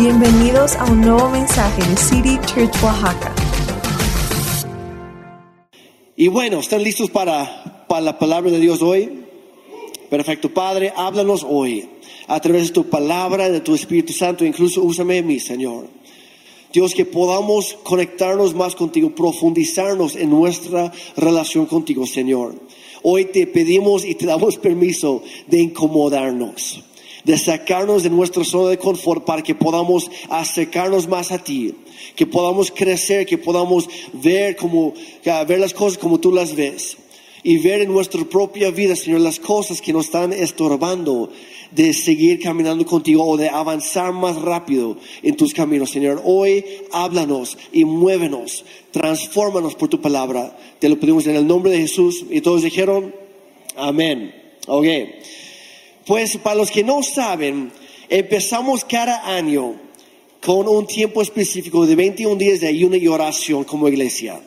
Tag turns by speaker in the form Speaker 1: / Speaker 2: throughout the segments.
Speaker 1: Bienvenidos a un nuevo mensaje de City Church Oaxaca.
Speaker 2: Y bueno, ¿están listos para, para la palabra de Dios hoy? Perfecto, Padre, háblanos hoy a través de tu palabra, de tu Espíritu Santo, incluso úsame mí, Señor. Dios, que podamos conectarnos más contigo, profundizarnos en nuestra relación contigo, Señor. Hoy te pedimos y te damos permiso de incomodarnos de sacarnos de nuestra zona de confort para que podamos acercarnos más a ti, que podamos crecer, que podamos ver como ver las cosas como tú las ves y ver en nuestra propia vida, Señor, las cosas que nos están estorbando de seguir caminando contigo o de avanzar más rápido en tus caminos, Señor. Hoy háblanos y muévenos, transfórmanos por tu palabra. Te lo pedimos en el nombre de Jesús. Y todos dijeron, amén. Ok. Pues para los que no saben, empezamos cada año con un tiempo específico de 21 días de ayuno y oración como iglesia.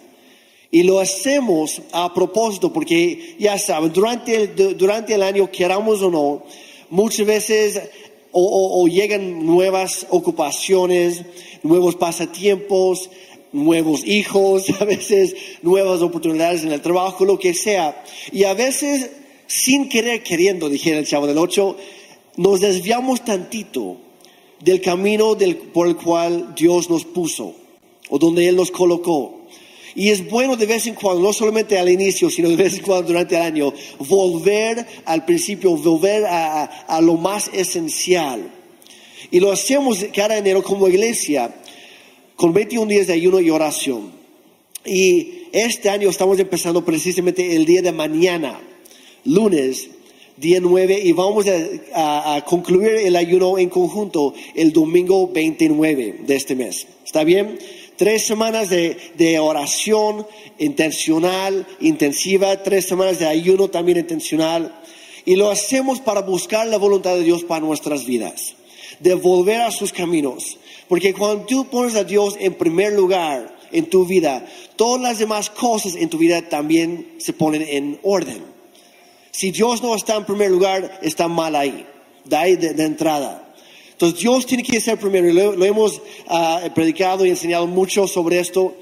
Speaker 2: Y lo hacemos a propósito porque, ya saben, durante el, durante el año, queramos o no, muchas veces o, llegan nuevas ocupaciones, nuevos pasatiempos, nuevos hijos, a veces nuevas oportunidades en el trabajo, lo que sea. Y a veces sin querer queriendo, dijera el chavo del 8, nos desviamos tantito del camino por el cual Dios nos puso o donde Él nos colocó. Y es bueno de vez en cuando, no solamente al inicio, sino de vez en cuando durante el año, volver al principio, volver a, a lo más esencial. Y lo hacemos cada enero como iglesia, con 21 días de ayuno y oración. Y este año estamos empezando precisamente el día de mañana lunes, día 9, y vamos a, concluir el ayuno en conjunto el domingo 29 de este mes. ¿Está bien? Tres semanas de, de oración intencional, intensiva, tres semanas de ayuno también intencional. Y lo hacemos para buscar la voluntad de Dios para nuestras vidas, de volver a sus caminos. Porque cuando tú pones a Dios en primer lugar en tu vida, todas las demás cosas en tu vida también se ponen en orden. Si Dios no está en primer lugar, está mal ahí, de ahí de, entrada. Entonces Dios tiene que ser primero. Lo, hemos ah, predicado y enseñado mucho sobre esto,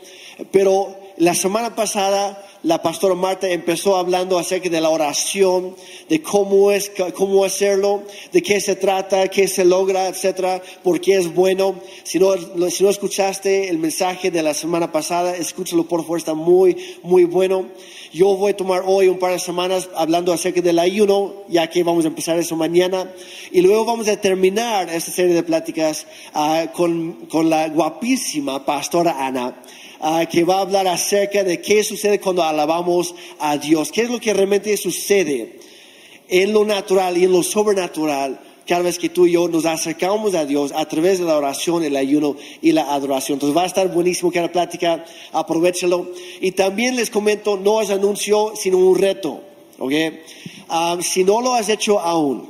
Speaker 2: pero la semana pasada la pastora Marta empezó hablando acerca de la oración, de cómo es, cómo hacerlo, de qué se trata, qué se logra, etcétera, por qué es bueno. Si no, si no escuchaste el mensaje de la semana pasada, escúchalo por favor, está muy, muy bueno. Yo voy a tomar hoy un par de semanas hablando acerca del ayuno, ya que vamos a empezar eso mañana. Y luego vamos a terminar esta serie de pláticas ah, con, con la guapísima pastora Ana. Ah, que va a hablar acerca de qué sucede cuando alabamos a Dios, qué es lo que realmente sucede en lo natural y en lo sobrenatural cada vez que tú y yo nos acercamos a Dios a través de la oración, el ayuno y la adoración. Entonces va a estar buenísimo cada plática, aprovechalo. Y también les comento, no es anuncio, sino un reto. ¿okay? Ah, si no lo has hecho aún,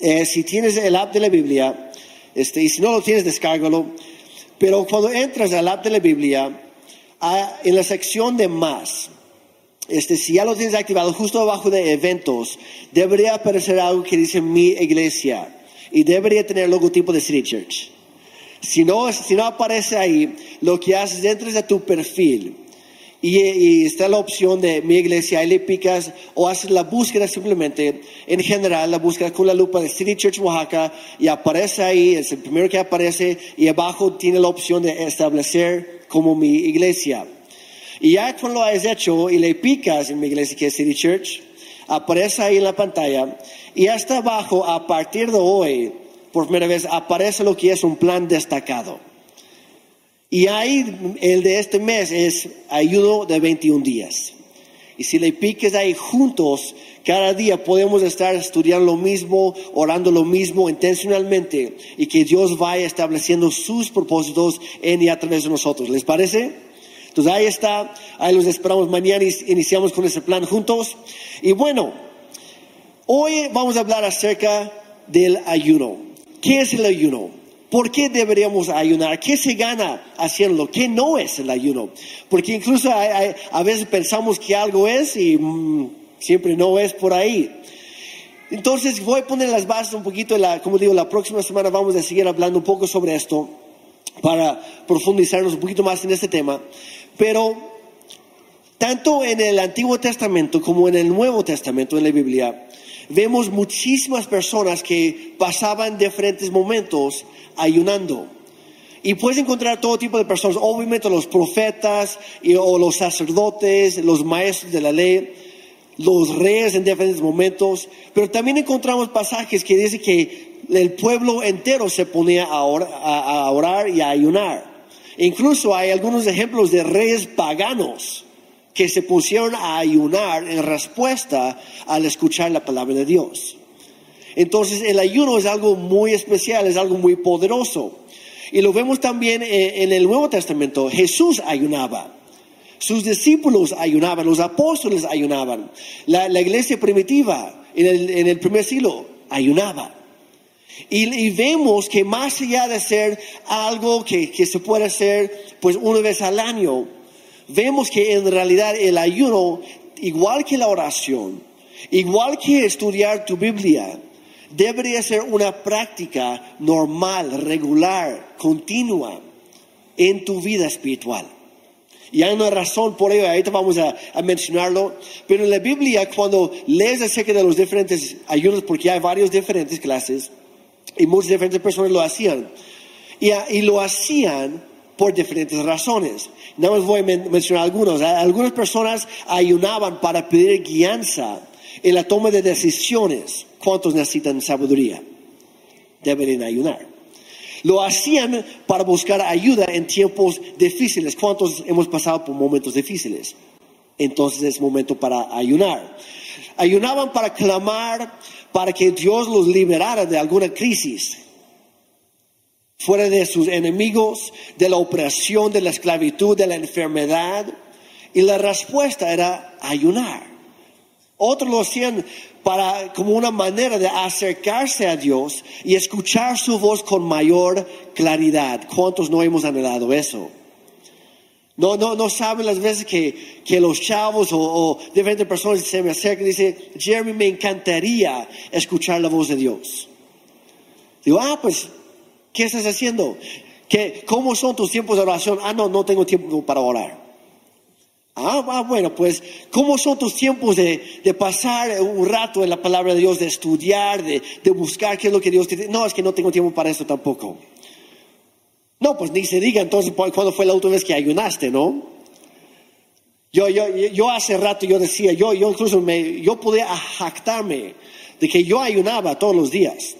Speaker 2: eh, si tienes el app de la Biblia, este, y si no lo tienes, descárgalo. Pero cuando entras al app de la Biblia, ah, en la sección de más, este, si ya lo tienes activado, justo abajo de eventos, debería aparecer algo que dice mi iglesia y debería tener el logotipo de City Church. Si no, si no aparece ahí, lo que haces dentro de tu perfil y, está la opción de mi iglesia, ahí le picas o haces la búsqueda simplemente, en general, la búsqueda con la lupa de City Church Oaxaca y aparece ahí, es el primero que aparece y abajo tiene la opción de establecer como mi iglesia. Y ya cuando lo has hecho y le picas en mi iglesia que es City Church, aparece ahí en la pantalla y hasta abajo, a partir de hoy, por primera vez, aparece lo que es un plan destacado. Y ahí el de este mes es ayuno de 21 días. Y si le piques ahí juntos, cada día podemos estar estudiando lo mismo, orando lo mismo intencionalmente y que Dios vaya estableciendo sus propósitos en y a través de nosotros. ¿Les parece? Entonces ahí está, ahí los esperamos mañana y iniciamos con ese plan juntos. Y bueno, hoy vamos a hablar acerca del ayuno. ¿Qué es el ayuno? ¿Por qué deberíamos ayunar? ¿Qué se gana haciéndolo? ¿Qué no es el ayuno? Porque incluso a veces pensamos que algo es y mm, siempre no es por ahí. Entonces voy a poner las bases un poquito, la, como digo, la próxima semana vamos a seguir hablando un poco sobre esto para profundizarnos un poquito más en este tema. Pero tanto en el Antiguo Testamento como en el Nuevo Testamento, en la Biblia, vemos muchísimas personas que pasaban diferentes momentos ayunando. Y puedes encontrar todo tipo de personas, obviamente los profetas y, o los sacerdotes, los maestros de la ley, los reyes en diferentes momentos, pero también encontramos pasajes que dicen que el pueblo entero se ponía a, a orar y a ayunar. Incluso hay algunos ejemplos de reyes paganos que se pusieron a ayunar en respuesta al escuchar la palabra de Dios. Entonces el ayuno es algo muy especial, es algo muy poderoso. Y lo vemos también en el Nuevo Testamento. Jesús ayunaba. Sus discípulos ayunaban, los apóstoles ayunaban. La, iglesia primitiva en el, primer siglo ayunaba. Y, vemos que más allá de ser algo que, que se puede hacer pues una vez al año, vemos que en realidad el ayuno, igual que la oración, igual que estudiar tu Biblia, debería ser una práctica normal, regular, continua en tu vida espiritual. Y hay una razón por ello, ahorita vamos a, mencionarlo, pero en la Biblia cuando lees acerca de los diferentes ayunos, porque hay varias diferentes clases, y muchas diferentes personas lo hacían, y, lo hacían por diferentes razones. Nada más voy a mencionar algunos. Algunas personas ayunaban para pedir guianza en la toma de decisiones. ¿Cuántos necesitan sabiduría? Deben ayunar. Lo hacían para buscar ayuda en tiempos difíciles. ¿Cuántos hemos pasado por momentos difíciles? Entonces es momento para ayunar. Ayunaban para clamar para que Dios los liberara de alguna crisis, fuera de sus enemigos, de la opresión, de la esclavitud, de la enfermedad. Y la respuesta era ayunar. Otros lo hacían para, como una manera de acercarse a Dios y escuchar su voz con mayor claridad. ¿Cuántos no hemos anhelado eso? No, no, no saben las veces que, que los chavos o, diferentes personas se me acercan y dicen, Jeremy, me encantaría escuchar la voz de Dios. Digo, ah, pues, ¿qué estás haciendo? ¿Qué, ¿Cómo son tus tiempos de oración? Ah, no, no tengo tiempo para orar. Ah, ah, bueno, pues, ¿cómo son tus tiempos de, pasar un rato en la palabra de Dios, de estudiar, de, buscar qué es lo que Dios te dice? No, es que no tengo tiempo para eso tampoco. No, pues ni se diga entonces cuándo fue la última vez que ayunaste, ¿no? Yo, yo, yo hace rato yo decía, yo, yo incluso me, yo podía jactarme de que yo ayunaba todos los días.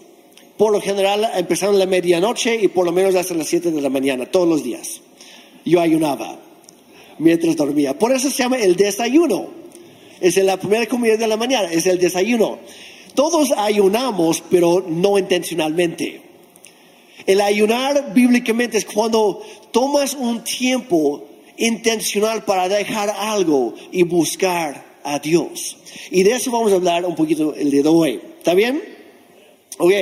Speaker 2: Por lo general empezaron la medianoche y por lo menos hasta las 7 de la mañana, todos los días. Yo ayunaba mientras dormía. Por eso se llama el desayuno. Es la primera comida de la mañana, es el desayuno. Todos ayunamos, pero no intencionalmente. El ayunar bíblicamente es cuando tomas un tiempo intencional para dejar algo y buscar a Dios. Y de eso vamos a hablar un poquito el día de hoy. ¿Está bien? Ok.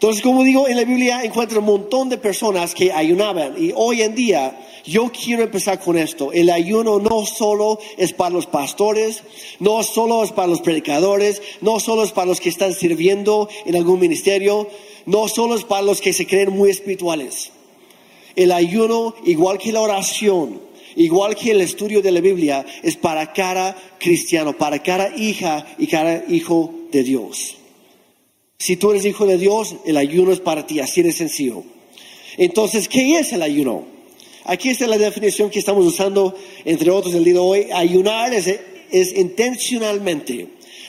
Speaker 2: Entonces, como digo, en la Biblia encuentro un montón de personas que ayunaban y hoy en día yo quiero empezar con esto. El ayuno no solo es para los pastores, no solo es para los predicadores, no solo es para los que están sirviendo en algún ministerio, no solo es para los que se creen muy espirituales. El ayuno, igual que la oración, igual que el estudio de la Biblia, es para cada cristiano, para cada hija y cada hijo de Dios. Si tú eres hijo de Dios, el ayuno es para ti, así de sencillo. Entonces, ¿qué es el ayuno? Aquí está la definición que estamos usando, entre otros, el día de hoy. Ayunar es, es intencionalmente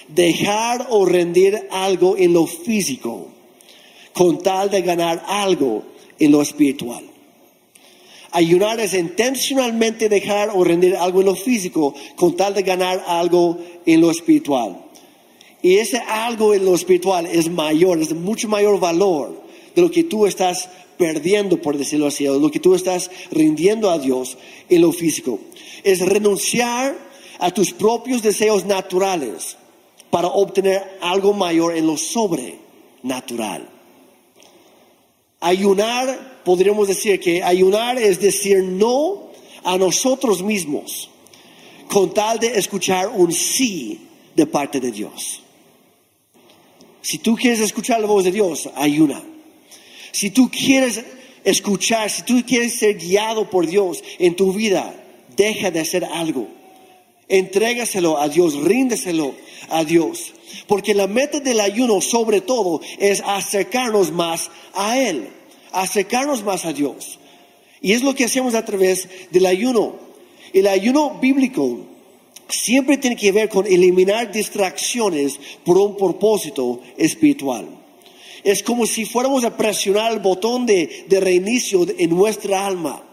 Speaker 2: dejar o rendir algo en lo físico con tal de ganar algo en lo espiritual. Ayunar es intencionalmente dejar o rendir algo en lo físico con tal de ganar algo en lo espiritual. Y ese algo en lo espiritual es mayor, es de mucho mayor valor de lo que tú estás perdiendo, por decirlo así, lo que tú estás rindiendo a Dios en lo físico. Es renunciar a tus propios deseos naturales para obtener algo mayor en lo sobrenatural. Ayunar, podríamos decir que ayunar es decir no a nosotros mismos con tal de escuchar un sí de parte de Dios. Si tú quieres escuchar la voz de Dios, ayuna. Si tú quieres escuchar, si tú quieres ser guiado por Dios en tu vida, deja de hacer algo. Entrégaselo a Dios, ríndeselo a Dios. Porque la meta del ayuno, sobre todo, es acercarnos más a Él, acercarnos más a Dios. Y es lo que hacemos a través del ayuno. El ayuno bíblico siempre tiene que ver con eliminar distracciones por un propósito espiritual. Es como si fuéramos a presionar el botón de, reinicio en nuestra alma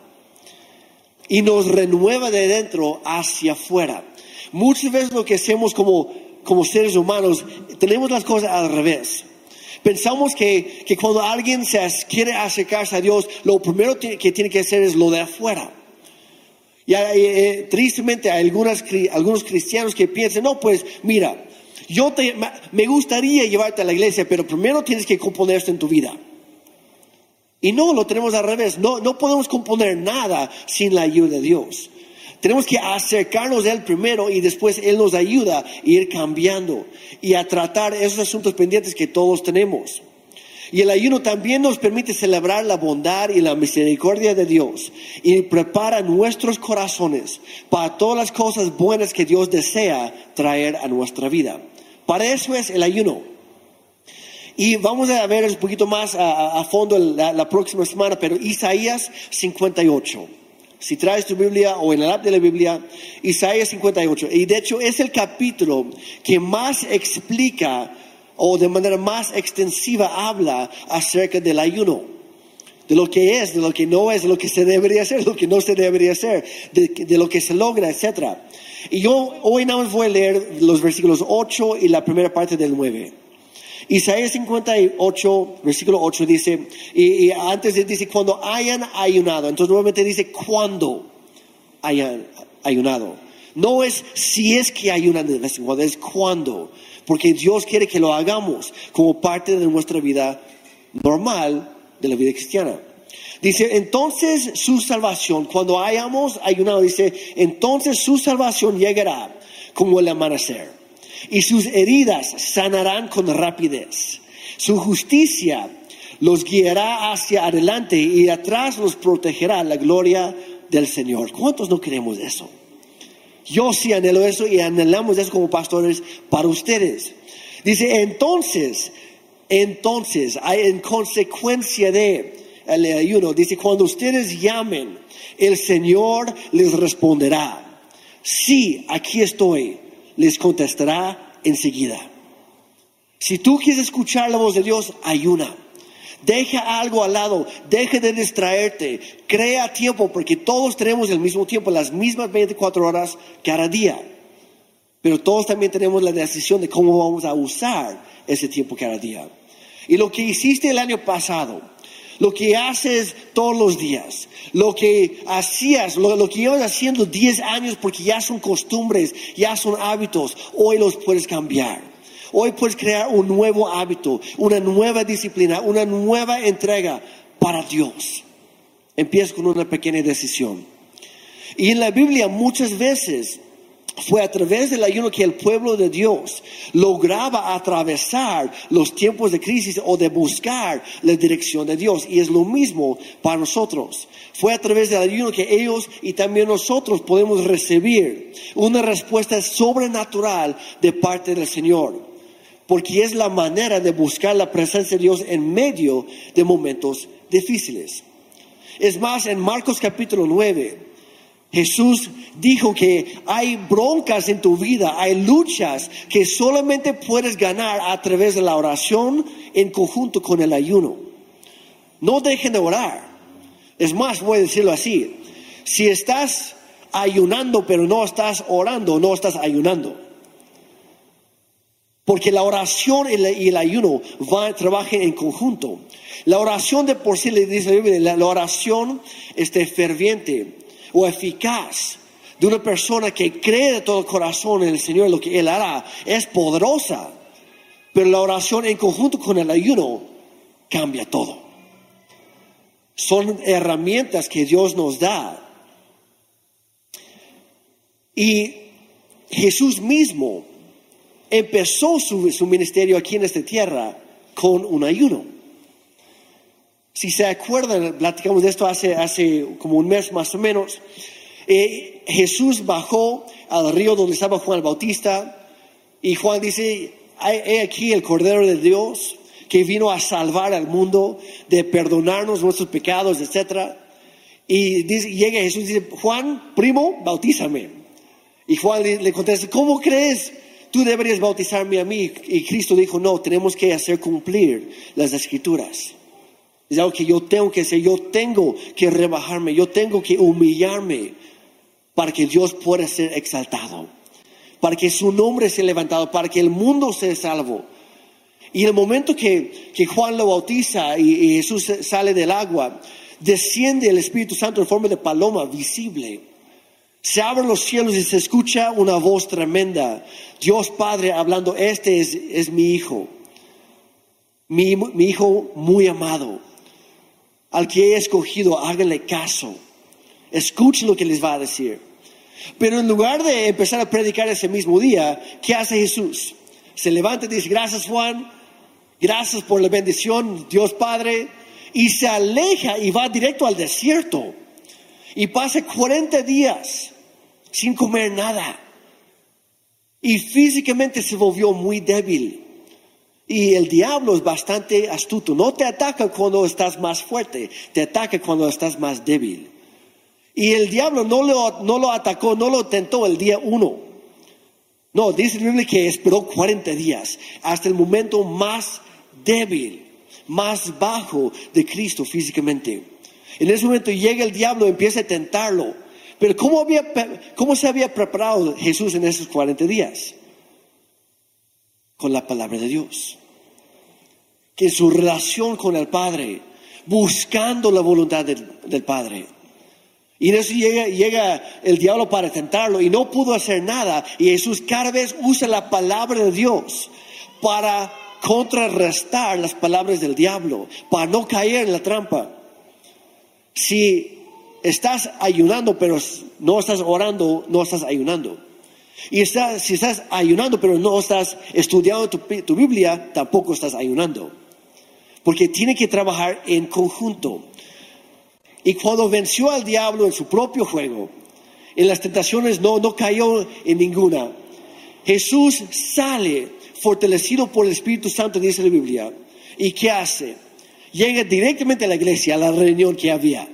Speaker 2: y nos renueva de dentro hacia afuera. Muchas veces lo que hacemos como, como seres humanos, tenemos las cosas al revés. Pensamos que, que cuando alguien se quiere acercarse a Dios, lo primero que tiene que hacer es lo de afuera. Y eh, tristemente hay algunos cristianos que piensan, no, pues mira, yo te, me gustaría llevarte a la iglesia, pero primero tienes que componer esto en tu vida. Y no, lo tenemos al revés. No, no podemos componer nada sin la ayuda de Dios. Tenemos que acercarnos a Él primero y después Él nos ayuda a ir cambiando y a tratar esos asuntos pendientes que todos tenemos. Y el ayuno también nos permite celebrar la bondad y la misericordia de Dios y prepara nuestros corazones para todas las cosas buenas que Dios desea traer a nuestra vida. Para eso es el ayuno. Y vamos a ver un poquito más a, fondo la, próxima semana, pero Isaías 58. Si traes tu Biblia o en el app de la Biblia, Isaías 58. Y de hecho es el capítulo que más explica o de manera más extensiva habla acerca del ayuno, de lo que es, de lo que no es, de lo que se debería hacer, de lo que no se debería hacer, de, lo que se logra, etc. Y yo hoy nada más voy a leer los versículos 8 y la primera parte del 9. Isaías 58, versículo 8 dice, y, antes dice, cuando hayan ayunado, entonces nuevamente dice, cuando hayan ayunado. No es si es que ayunan de vez es cuando porque Dios quiere que lo hagamos como parte de nuestra vida normal, de la vida cristiana. Dice, entonces su salvación, cuando hayamos ayunado, dice, entonces su salvación llegará como el amanecer y sus heridas sanarán con rapidez. Su justicia los guiará hacia adelante y atrás los protegerá la gloria del Señor. ¿Cuántos no queremos eso? Yo sí anhelo eso y anhelamos eso como pastores para ustedes. Dice, entonces, entonces, hay en consecuencia de el ayuno, dice, cuando ustedes llamen, el Señor les responderá. Sí, aquí estoy, les contestará enseguida. Si tú quieres escuchar la voz de Dios, ayuna. Deja algo al lado, deja de distraerte, crea tiempo, porque todos tenemos el mismo tiempo, las mismas 24 horas cada día. Pero todos también tenemos la decisión de cómo vamos a usar ese tiempo cada día. Y lo que hiciste el año pasado, lo que haces todos los días, lo que hacías, lo, lo, que llevas haciendo 10 años porque ya son costumbres, ya son hábitos, hoy los puedes cambiar. Hoy puedes crear un nuevo hábito, una nueva disciplina, una nueva entrega para Dios. Empieza con una pequeña decisión. Y en la Biblia muchas veces fue a través del ayuno que el pueblo de Dios lograba atravesar los tiempos de crisis o de buscar la dirección de Dios. Y es lo mismo para nosotros. Fue a través del ayuno que ellos y también nosotros podemos recibir una respuesta sobrenatural de parte del Señor porque es la manera de buscar la presencia de Dios en medio de momentos difíciles. Es más, en Marcos capítulo 9, Jesús dijo que hay broncas en tu vida, hay luchas que solamente puedes ganar a través de la oración en conjunto con el ayuno. No dejen de orar. Es más, voy a decirlo así, si estás ayunando pero no estás orando, no estás ayunando. Porque la oración y el ayuno van, trabajan en conjunto. La oración de por sí, le dice la Biblia, la oración este, ferviente o eficaz de una persona que cree de todo el corazón en el Señor, lo que Él hará, es poderosa. Pero la oración en conjunto con el ayuno cambia todo. Son herramientas que Dios nos da. Y Jesús mismo empezó su, su ministerio aquí en esta tierra con un ayuno. Si se acuerdan, platicamos de esto hace, hace como un mes más o menos. Eh, Jesús bajó al río donde estaba Juan el Bautista y Juan dice, he aquí el Cordero de Dios que vino a salvar al mundo, de perdonarnos nuestros pecados, etc. Y dice, llega Jesús y dice, Juan, primo, bautízame. Y Juan le, le contesta, ¿cómo crees? Tú deberías bautizarme a mí. Y Cristo dijo, no, tenemos que hacer cumplir las escrituras. Es algo que yo tengo que hacer, yo tengo que rebajarme, yo tengo que humillarme para que Dios pueda ser exaltado, para que su nombre sea levantado, para que el mundo sea salvo. Y el momento que, que Juan lo bautiza y, y Jesús sale del agua, desciende el Espíritu Santo en forma de paloma visible. Se abren los cielos y se escucha una voz tremenda. Dios Padre hablando, este es, es mi hijo, mi, mi hijo muy amado, al que he escogido, háganle caso. Escuchen lo que les va a decir. Pero en lugar de empezar a predicar ese mismo día, ¿qué hace Jesús? Se levanta y dice, gracias Juan, gracias por la bendición, Dios Padre, y se aleja y va directo al desierto. Y pasa 40 días sin comer nada. Y físicamente se volvió muy débil. Y el diablo es bastante astuto. No te ataca cuando estás más fuerte, te ataca cuando estás más débil. Y el diablo no lo, no lo atacó, no lo tentó el día uno. No, dice la Biblia que esperó 40 días, hasta el momento más débil, más bajo de Cristo físicamente. En ese momento llega el diablo empieza a tentarlo. Pero ¿cómo, había, ¿cómo se había preparado Jesús en esos 40 días? Con la palabra de Dios. Que su relación con el Padre, buscando la voluntad del, del Padre. Y en eso llega, llega, el diablo para tentarlo y no pudo hacer nada. Y Jesús cada vez usa la palabra de Dios para contrarrestar las palabras del diablo, para no caer en la trampa. Si estás ayunando pero no estás orando, no estás ayunando. Y si estás ayunando pero no estás estudiando tu, tu Biblia, tampoco estás ayunando. Porque tiene que trabajar en conjunto. Y cuando venció al diablo en su propio juego, en las tentaciones no, no cayó en ninguna. Jesús sale fortalecido por el Espíritu Santo, dice la Biblia. ¿Y qué hace? Llega directamente a la iglesia, a la reunión que había.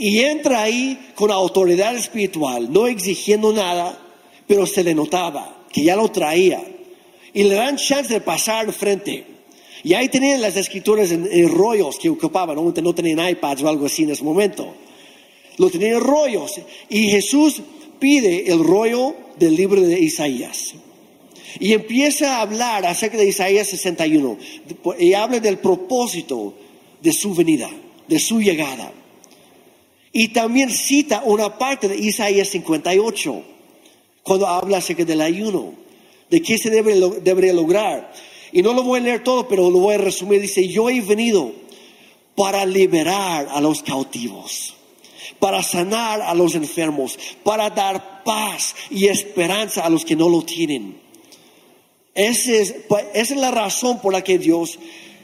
Speaker 2: Y entra ahí con autoridad espiritual, no exigiendo nada, pero se le notaba que ya lo traía. Y le dan chance de pasar frente. Y ahí tenían las escrituras en, rollos que ocupaban, no, no tenían iPads o algo así en ese momento. Lo tenían en rollos. Y Jesús pide el rollo del libro de Isaías. Y empieza a hablar acerca de Isaías 61. Y habla del propósito de su venida, de su llegada. Y también cita una parte de Isaías 58, cuando habla acerca del ayuno, de qué se debe, debería lograr. Y no lo voy a leer todo, pero lo voy a resumir. Dice, yo he venido para liberar a los cautivos, para sanar a los enfermos, para dar paz y esperanza a los que no lo tienen. Esa es, esa es la razón por la que Dios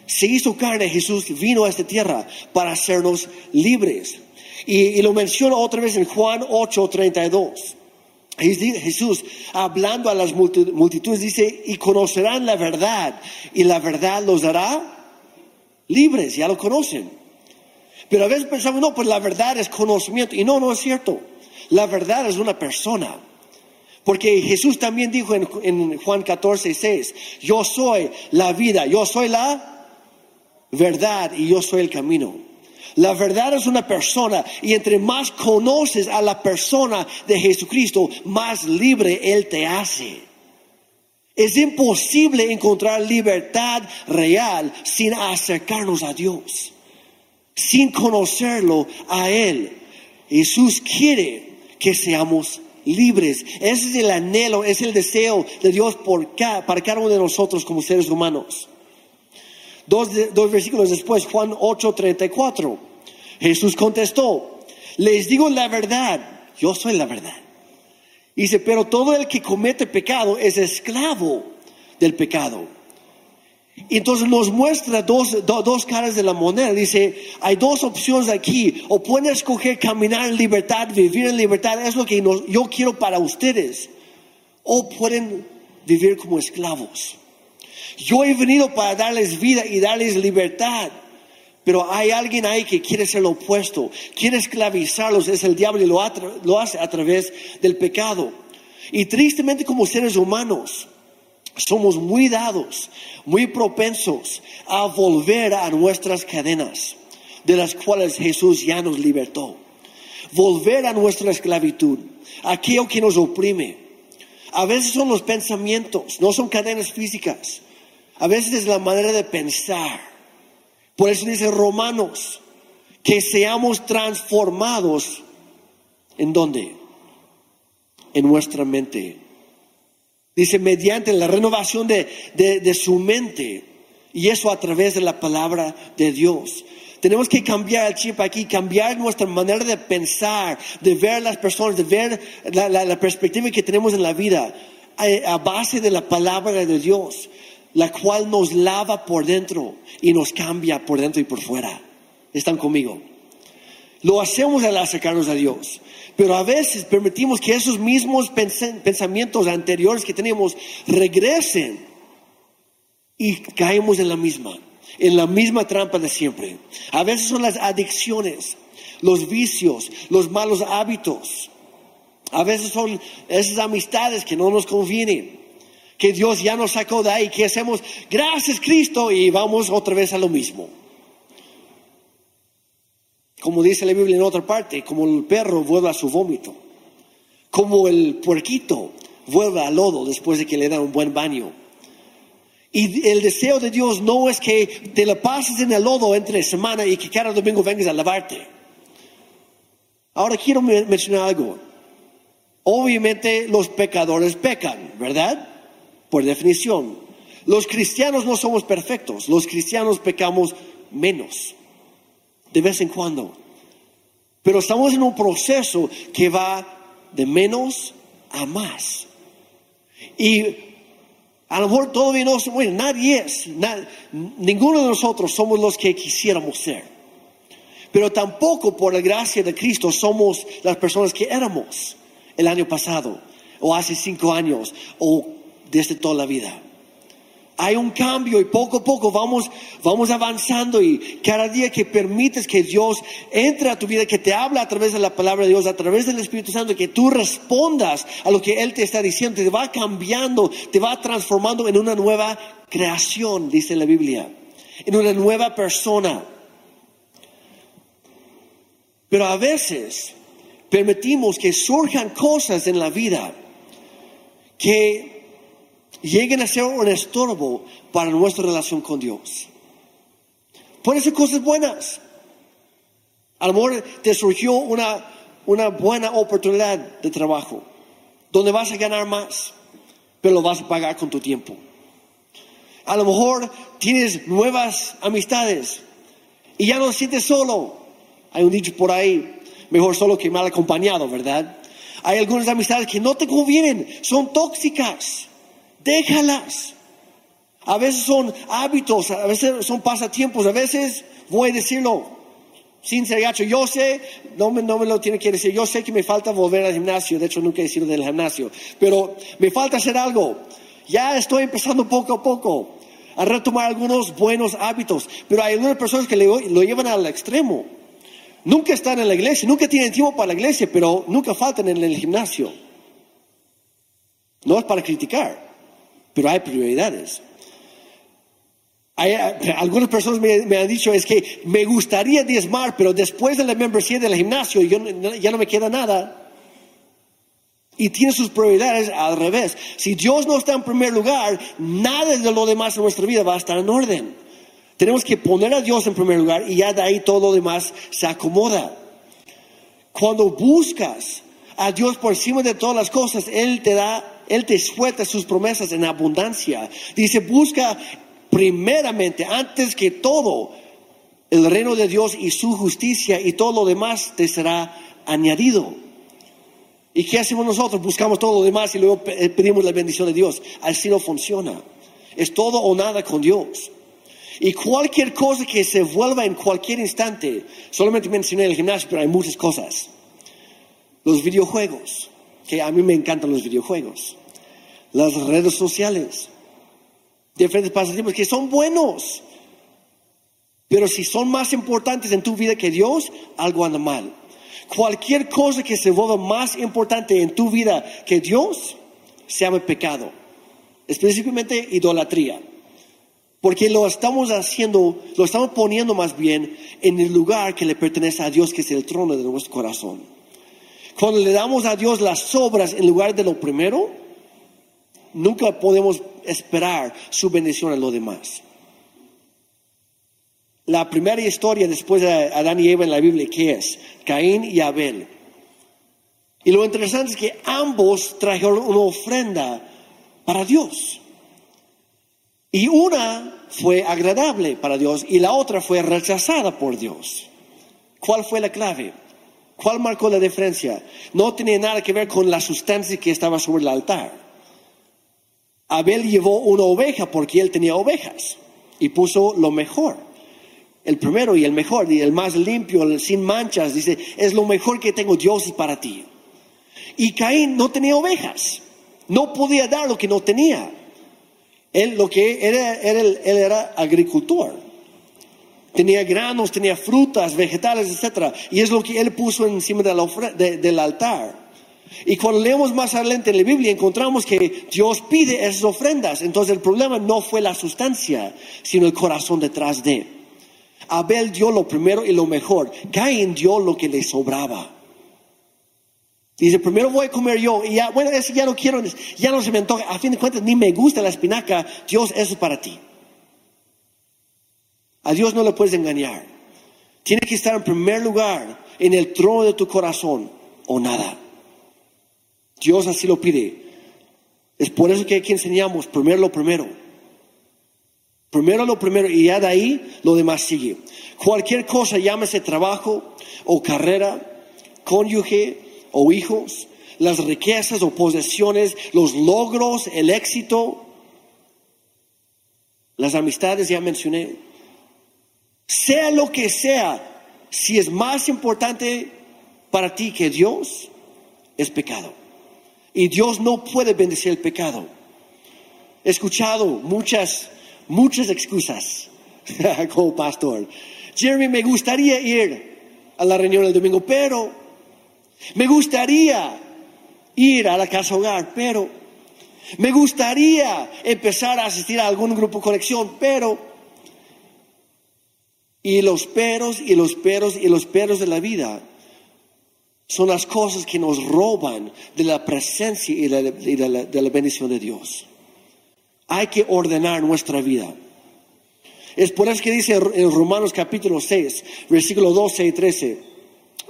Speaker 2: se hizo carne, Jesús vino a esta tierra para hacernos libres. Y, lo menciona otra vez en Juan 8, 32. Jesús, hablando a las multitudes, dice, y conocerán la verdad, y la verdad los hará libres, ya lo conocen. Pero a veces pensamos, no, pues la verdad es conocimiento, y no, no es cierto. La verdad es una persona. Porque Jesús también dijo en, en Juan 14, 6, yo soy la vida, yo soy la verdad y yo soy el camino. La verdad es una persona y entre más conoces a la persona de Jesucristo, más libre Él te hace. Es imposible encontrar libertad real sin acercarnos a Dios, sin conocerlo a Él. Jesús quiere que seamos libres. Ese es el anhelo, es el deseo de Dios por para cada uno de nosotros como seres humanos. Dos, dos versículos después, Juan 8:34. Jesús contestó, les digo la verdad, yo soy la verdad. Dice, pero todo el que comete pecado es esclavo del pecado. Entonces nos muestra dos, do- dos caras de la moneda. Dice, hay dos opciones aquí. O pueden escoger caminar en libertad, vivir en libertad. Es lo que nos- yo quiero para ustedes. O pueden vivir como esclavos. Yo he venido para darles vida y darles libertad. Pero hay alguien ahí que quiere ser lo opuesto, quiere esclavizarlos, es el diablo y lo, hace a través del pecado. Y tristemente como seres humanos, somos muy dados, muy propensos a volver a nuestras cadenas, de las cuales Jesús ya nos libertó. Volver a nuestra esclavitud, aquello que nos oprime. A veces son los pensamientos, no son cadenas físicas. A veces es la manera de pensar. Por eso dice Romanos, que seamos transformados. ¿En dónde? En nuestra mente. Dice, mediante la renovación de, de- su mente. Y eso a través de la palabra de Dios. Tenemos que cambiar el chip aquí, cambiar nuestra manera de pensar, de ver las personas, de ver la, perspectiva que tenemos en la vida a, a base de la palabra de Dios, la cual nos lava por dentro y nos cambia por dentro y por fuera. ¿Están conmigo? Lo hacemos al acercarnos a Dios. Pero a veces permitimos que esos mismos pens- pensamientos anteriores que teníamos regresen y caemos en la misma, en la misma trampa de siempre. A veces son las adicciones, los vicios, los malos hábitos. A veces son esas amistades que no nos convienen, que Dios ya nos sacó de ahí, que hacemos, gracias Cristo, y vamos otra vez a lo mismo. Como dice la Biblia en otra parte, como el perro vuelve a su vómito, como el puerquito vuelve al lodo después de que le da un buen baño. Y el deseo de Dios no es que te la pases en el lodo entre semana y que cada domingo vengas a lavarte. Ahora quiero me- mencionar algo. Obviamente los pecadores pecan, ¿verdad? Por definición. Los cristianos no somos perfectos, los cristianos pecamos menos, de vez en cuando. Pero estamos en un proceso que va de menos a más. Y a lo mejor todavía no somos, bueno, nadie es, ninguno de nosotros somos los que quisiéramos ser. Pero tampoco por la gracia de Cristo somos las personas que éramos el año pasado, o hace cinco años, o desde toda la vida. Hay un cambio y poco a poco vamos, vamos avanzando y cada día que permites que Dios entre a tu vida, que te habla a través de la palabra de Dios, a través del Espíritu Santo, que tú respondas a lo que Él te está diciendo, te va cambiando, te va transformando en una nueva creación, dice la Biblia, en una nueva persona. Pero a veces permitimos que surjan cosas en la vida que lleguen a ser un estorbo para nuestra relación con Dios. Pueden ser cosas buenas. A lo mejor te surgió una, una buena oportunidad de trabajo, donde vas a ganar más, pero lo vas a pagar con tu tiempo. A lo mejor tienes nuevas amistades y ya no te sientes solo. Hay un dicho por ahí, mejor solo que mal acompañado, ¿verdad? Hay algunas amistades que no te convienen, son tóxicas. Déjalas. A veces son hábitos, a veces son pasatiempos, a veces voy a decirlo sin ser gacho. Yo sé, no me, no me lo tiene que decir, yo sé que me falta volver al gimnasio, de hecho nunca he sido del gimnasio, pero me falta hacer algo. Ya estoy empezando poco a poco a retomar algunos buenos hábitos, pero hay algunas personas que lo, lo llevan al extremo. Nunca están en la iglesia, nunca tienen tiempo para la iglesia, pero nunca faltan en el gimnasio. No es para criticar, pero hay prioridades. Hay, eh, algunas personas me, me han dicho es que me gustaría diezmar, pero después de la membresía del gimnasio yo ya no me queda nada. Y tiene sus prioridades al revés. Si Dios no está en primer lugar, nada de lo demás en nuestra vida va a estar en orden. Tenemos que poner a Dios en primer lugar y ya de ahí todo lo demás se acomoda. Cuando buscas a Dios por encima de todas las cosas, Él te da, Él te suelta sus promesas en abundancia. Dice, busca primeramente, antes que todo, el reino de Dios y su justicia y todo lo demás te será añadido. ¿Y qué hacemos nosotros? Buscamos todo lo demás y luego pe- pedimos la bendición de Dios. Así no funciona. Es todo o nada con Dios. Y cualquier cosa que se vuelva en cualquier instante, solamente mencioné el gimnasio, pero hay muchas cosas. Los videojuegos, que a mí me encantan los videojuegos. Las redes sociales, diferentes pasatiempos que son buenos. Pero si son más importantes en tu vida que Dios, algo anda mal. Cualquier cosa que se vuelva más importante en tu vida que Dios, se llama pecado. Específicamente idolatría. Porque lo estamos haciendo, lo estamos poniendo más bien en el lugar que le pertenece a Dios, que es el trono de nuestro corazón. Cuando le damos a Dios las obras en lugar de lo primero, nunca podemos esperar su bendición en lo demás. La primera historia después de Adán y Eva en la Biblia, ¿qué es? Caín y Abel. Y lo interesante es que ambos trajeron una ofrenda para Dios. Y una fue agradable para Dios y la otra fue rechazada por Dios. ¿Cuál fue la clave? ¿Cuál marcó la diferencia? No tenía nada que ver con la sustancia que estaba sobre el altar. Abel llevó una oveja porque él tenía ovejas y puso lo mejor. El primero y el mejor, y el más limpio, sin manchas, dice, es lo mejor que tengo Dios para ti. Y Caín no tenía ovejas, no podía dar lo que no tenía. Él lo que era, él era agricultor. Tenía granos, tenía frutas, vegetales, etc. Y es lo que él puso encima del altar. Y cuando leemos más adelante en la Biblia encontramos que Dios pide esas ofrendas. Entonces el problema no fue la sustancia, sino el corazón detrás de. Abel dio lo primero y lo mejor. Caín dio lo que le sobraba. Dice, primero voy a comer yo. Y ya, bueno, eso ya no quiero, ya no se me antoja. A fin de cuentas, ni me gusta la espinaca. Dios, eso es para ti. A Dios no le puedes engañar. Tiene que estar en primer lugar en el trono de tu corazón o nada. Dios así lo pide. Es por eso que aquí enseñamos primero lo primero. Primero lo primero y ya de ahí lo demás sigue. Cualquier cosa, llámese trabajo o carrera, cónyuge, o hijos, las riquezas o posesiones, los logros, el éxito, las amistades, ya mencioné. Sea lo que sea, si es más importante para ti que Dios, es pecado. Y Dios no puede bendecir el pecado. He escuchado muchas, muchas excusas como pastor. Jeremy, me gustaría ir a la reunión el domingo, pero me gustaría ir a la casa hogar, pero me gustaría empezar a asistir a algún grupo de conexión, pero... Y los peros y los peros y los peros de la vida son las cosas que nos roban de la presencia y de la, bendición de Dios. Hay que ordenar nuestra vida. Es por eso que dice en Romanos capítulo 6, versículo 12 y 13.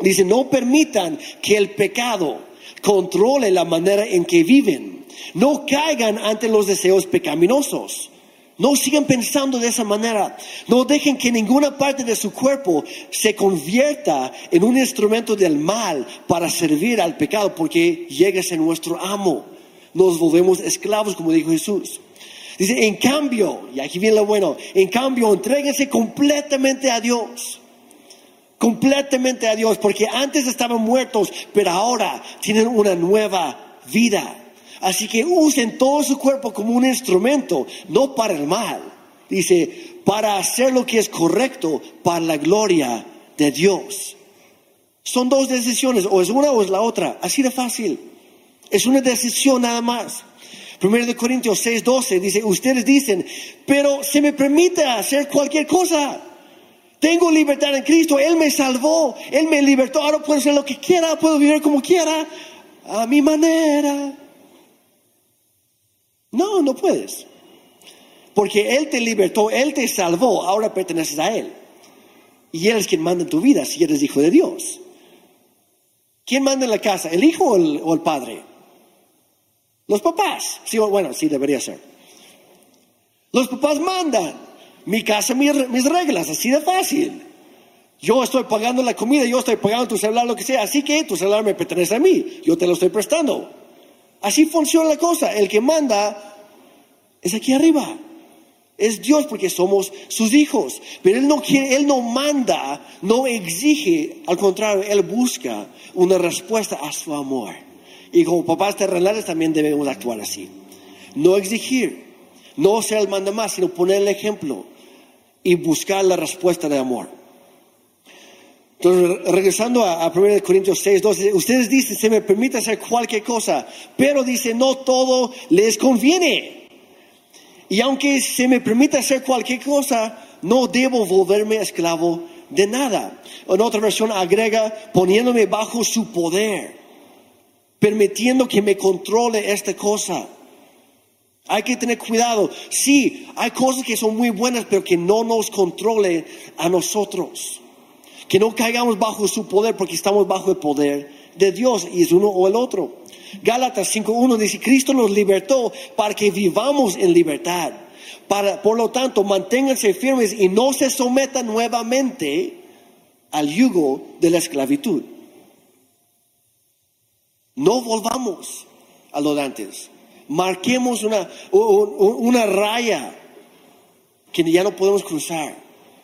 Speaker 2: Dice, no permitan que el pecado controle la manera en que viven. No caigan ante los deseos pecaminosos. No sigan pensando de esa manera. No dejen que ninguna parte de su cuerpo se convierta en un instrumento del mal para servir al pecado, porque llega a nuestro amo. Nos volvemos esclavos, como dijo Jesús. Dice, en cambio, y aquí viene lo bueno, en cambio, entréguense completamente a Dios completamente a Dios, porque antes estaban muertos, pero ahora tienen una nueva vida. Así que usen todo su cuerpo como un instrumento, no para el mal. Dice, para hacer lo que es correcto, para la gloria de Dios. Son dos decisiones, o es una o es la otra, así de fácil. Es una decisión nada más. Primero de Corintios 6:12 dice, ustedes dicen, pero se me permite hacer cualquier cosa. Tengo libertad en Cristo, Él me salvó, Él me libertó, ahora puedo hacer lo que quiera, puedo vivir como quiera, a mi manera. No, no puedes. Porque Él te libertó, Él te salvó, ahora perteneces a Él. Y Él es quien manda en tu vida si eres hijo de Dios. ¿Quién manda en la casa? ¿El hijo o el, o el padre? Los papás. Sí, bueno, sí debería ser. Los papás mandan mi casa, mis, reglas, así de fácil. Yo estoy pagando la comida, yo estoy pagando tu celular, lo que sea, así que tu celular me pertenece a mí, yo te lo estoy prestando. Así funciona la cosa, el que manda es aquí arriba. Es Dios porque somos sus hijos. Pero Él no quiere, Él no manda, no exige. Al contrario, Él busca una respuesta a su amor. Y como papás terrenales también debemos actuar así. No exigir, no ser el manda más, sino poner el ejemplo y buscar la respuesta de amor. Entonces, regresando a, a 1 Corintios 6, 12, ustedes dicen, se me permite hacer cualquier cosa, pero dice, no todo les conviene. Y aunque se me permita hacer cualquier cosa, no debo volverme esclavo de nada. En otra versión agrega, poniéndome bajo su poder, permitiendo que me controle esta cosa. Hay que tener cuidado. Sí, hay cosas que son muy buenas, pero que no nos controle a nosotros. Que no caigamos bajo su poder porque estamos bajo el poder de Dios y es uno o el otro. Gálatas 5.1 dice, Cristo nos libertó para que vivamos en libertad. Para, por lo tanto, manténganse firmes y no se sometan nuevamente al yugo de la esclavitud. No volvamos a lo de antes. Marquemos una, una raya que ya no podemos cruzar.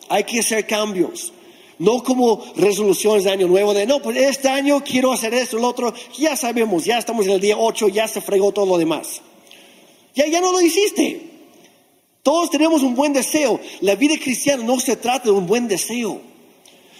Speaker 2: Hay que hacer cambios. No como resoluciones de año nuevo de, no, pues este año quiero hacer esto, el otro. Ya sabemos, ya estamos en el día 8, ya se fregó todo lo demás. Ya, ya no lo hiciste. Todos tenemos un buen deseo. La vida cristiana no se trata de un buen deseo.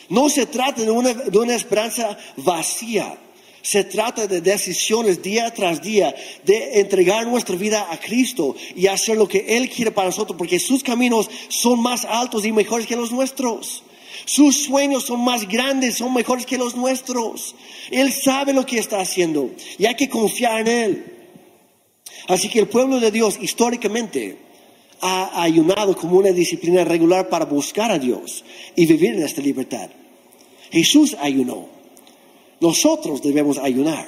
Speaker 2: No se trata de una, de una esperanza vacía. Se trata de decisiones día tras día, de entregar nuestra vida a Cristo y hacer lo que Él quiere para nosotros, porque sus caminos son más altos y mejores que los nuestros. Sus sueños son más grandes, son mejores que los nuestros. Él sabe lo que está haciendo y hay que confiar en Él. Así que el pueblo de Dios históricamente ha ayunado como una disciplina regular para buscar a Dios y vivir en esta libertad. Jesús ayunó. Nosotros debemos ayunar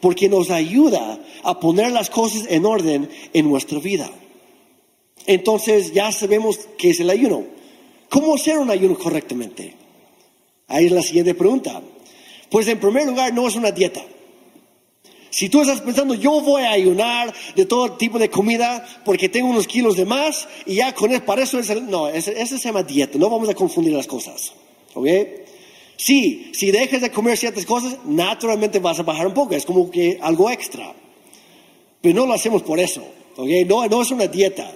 Speaker 2: porque nos ayuda a poner las cosas en orden en nuestra vida. Entonces ya sabemos qué es el ayuno. ¿Cómo hacer un ayuno correctamente? Ahí es la siguiente pregunta. Pues en primer lugar, no es una dieta. Si tú estás pensando, yo voy a ayunar de todo tipo de comida porque tengo unos kilos de más y ya con eso, para eso es el, no, ese, se llama dieta, no vamos a confundir las cosas. ¿Ok? Sí, si dejas de comer ciertas cosas, naturalmente vas a bajar un poco, es como que algo extra. Pero no lo hacemos por eso. ¿Ok? No, no es una dieta.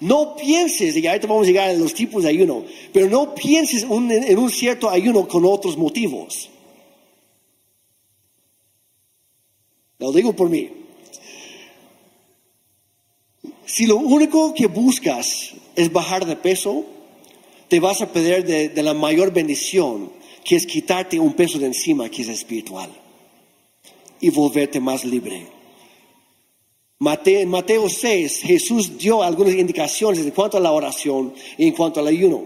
Speaker 2: No pienses, y ahorita vamos a llegar a los tipos de ayuno, pero no pienses en un cierto ayuno con otros motivos. Lo digo por mí. Si lo único que buscas es bajar de peso, te vas a perder de, de la mayor bendición, que es quitarte un peso de encima que es espiritual y volverte más libre. Mateo, en Mateo 6, Jesús dio algunas indicaciones en cuanto a la oración y en cuanto al ayuno.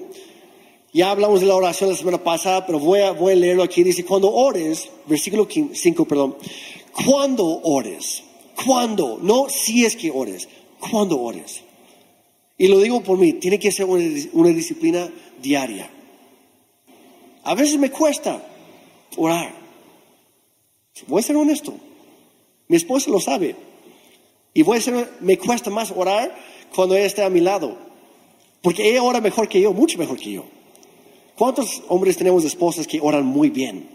Speaker 2: Ya hablamos de la oración la semana pasada, pero voy a, leerlo aquí. Dice, cuando ores, versículo 5, perdón, cuando ores, cuando, no si es que ores, cuando ores. Y lo digo por mí, tiene que ser una, una disciplina diaria. A veces me cuesta orar. Voy a ser honesto. Mi esposa lo sabe. Y voy a decir, me cuesta más orar cuando ella está a mi lado. Porque ella ora mejor que yo, mucho mejor que yo. ¿Cuántos hombres tenemos esposas que oran muy bien?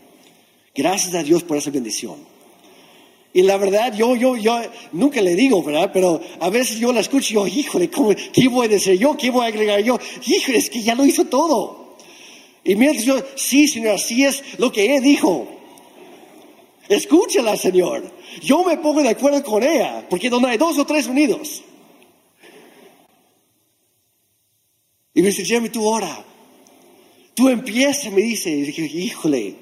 Speaker 2: Gracias a Dios por esa bendición. Y la verdad, yo, yo, yo nunca le digo, ¿verdad? Pero a veces yo la escucho y yo, híjole, ¿qué voy a decir yo? ¿Qué voy a agregar yo? Híjole, es que ya lo hizo todo. Y mientras yo, sí, Señor, así es lo que Él dijo. Escúchala, Señor. Yo me pongo de acuerdo con ella, porque donde hay dos o tres unidos. Y me dice, Jeremy, tú ora. Tú empieza, me dice. Y dije, híjole,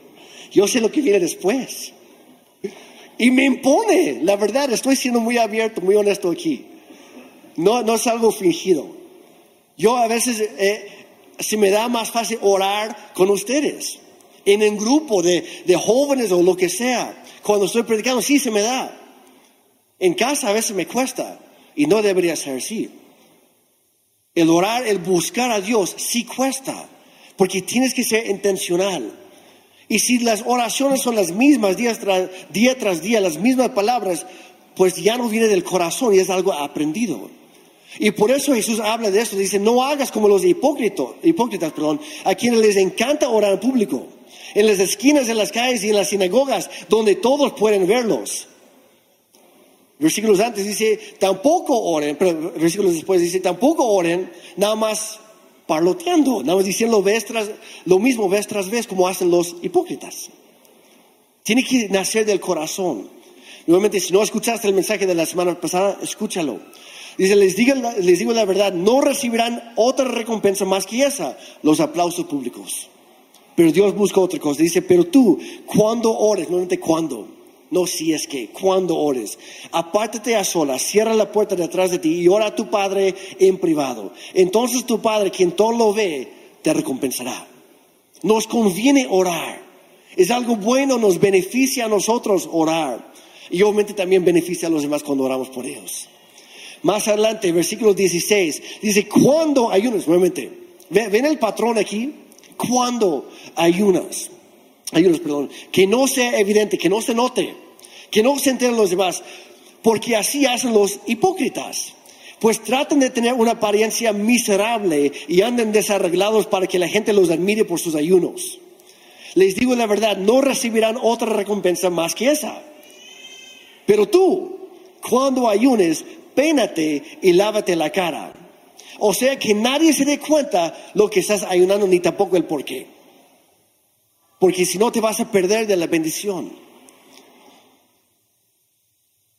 Speaker 2: yo sé lo que viene después. Y me impone, la verdad, estoy siendo muy abierto, muy honesto aquí. No, no es algo fingido. Yo a veces eh, se me da más fácil orar con ustedes, en un grupo de, de jóvenes o lo que sea. Cuando estoy predicando, sí se me da. En casa a veces me cuesta y no debería ser así. El orar, el buscar a Dios, sí cuesta, porque tienes que ser intencional. Y si las oraciones son las mismas día tras día, las mismas palabras, pues ya no viene del corazón y es algo aprendido. Y por eso Jesús habla de esto. Dice, no hagas como los hipócritas, hipócritas perdón, a quienes les encanta orar en público, en las esquinas de las calles y en las sinagogas, donde todos pueden verlos. Versículos antes dice, tampoco oren, pero versículos después dice, tampoco oren, nada más parloteando, nada más diciendo vez tras, lo mismo vez tras vez como hacen los hipócritas. Tiene que nacer del corazón. Nuevamente, si no escuchaste el mensaje de la semana pasada, escúchalo. Dice, les digo, les digo la verdad, no recibirán otra recompensa más que esa, los aplausos públicos. Pero Dios busca otra cosa. Dice, pero tú, cuando ores, nuevamente cuando, no si es que, cuando ores, apártate a solas, cierra la puerta detrás de ti y ora a tu Padre en privado. Entonces tu Padre, quien todo lo ve, te recompensará. Nos conviene orar. Es algo bueno, nos beneficia a nosotros orar. Y obviamente también beneficia a los demás cuando oramos por ellos. Más adelante, versículo 16, dice, cuando ayunas, nuevamente, ven el patrón aquí, cuando ayunas, ayunas, perdón, que no sea evidente, que no se note, que no se enteren los demás, porque así hacen los hipócritas. Pues tratan de tener una apariencia miserable y anden desarreglados para que la gente los admire por sus ayunos. Les digo la verdad, no recibirán otra recompensa más que esa. Pero tú, cuando ayunes, pénate y lávate la cara. O sea que nadie se dé cuenta lo que estás ayunando ni tampoco el por qué. Porque si no te vas a perder de la bendición.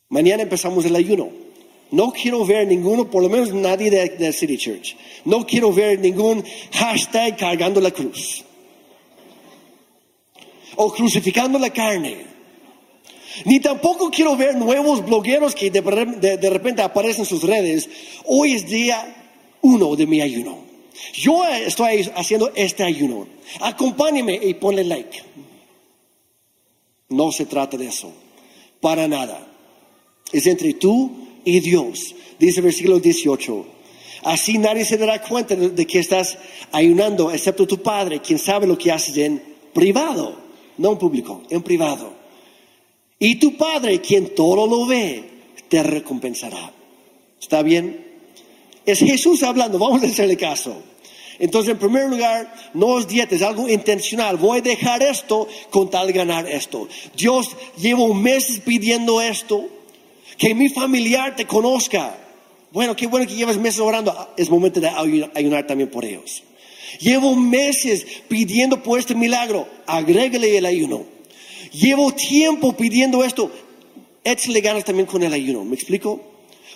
Speaker 2: Mañana empezamos el ayuno. No quiero ver ninguno, por lo menos nadie de, de City Church. No quiero ver ningún hashtag cargando la cruz. O crucificando la carne. Ni tampoco quiero ver nuevos blogueros que de, repente aparecen en sus redes. Hoy es día uno de mi ayuno. Yo estoy haciendo este ayuno. Acompáñeme y ponle like. No se trata de eso. Para nada. Es entre tú y Dios. Dice el versículo 18. Así nadie se dará cuenta de que estás ayunando, excepto tu Padre, quien sabe lo que haces en privado, no en público, en privado. Y tu Padre, quien todo lo ve, te recompensará. ¿Está bien? Es Jesús hablando, vamos a hacerle caso. Entonces, en primer lugar, no es dieta, es algo intencional. Voy a dejar esto con tal de ganar esto. Dios, llevo meses pidiendo esto, que mi familiar te conozca. Bueno, qué bueno que llevas meses orando. Es momento de ayunar también por ellos. Llevo meses pidiendo por este milagro. Agrégale el ayuno. Llevo tiempo pidiendo esto. Échale ganas también con el ayuno. ¿Me explico?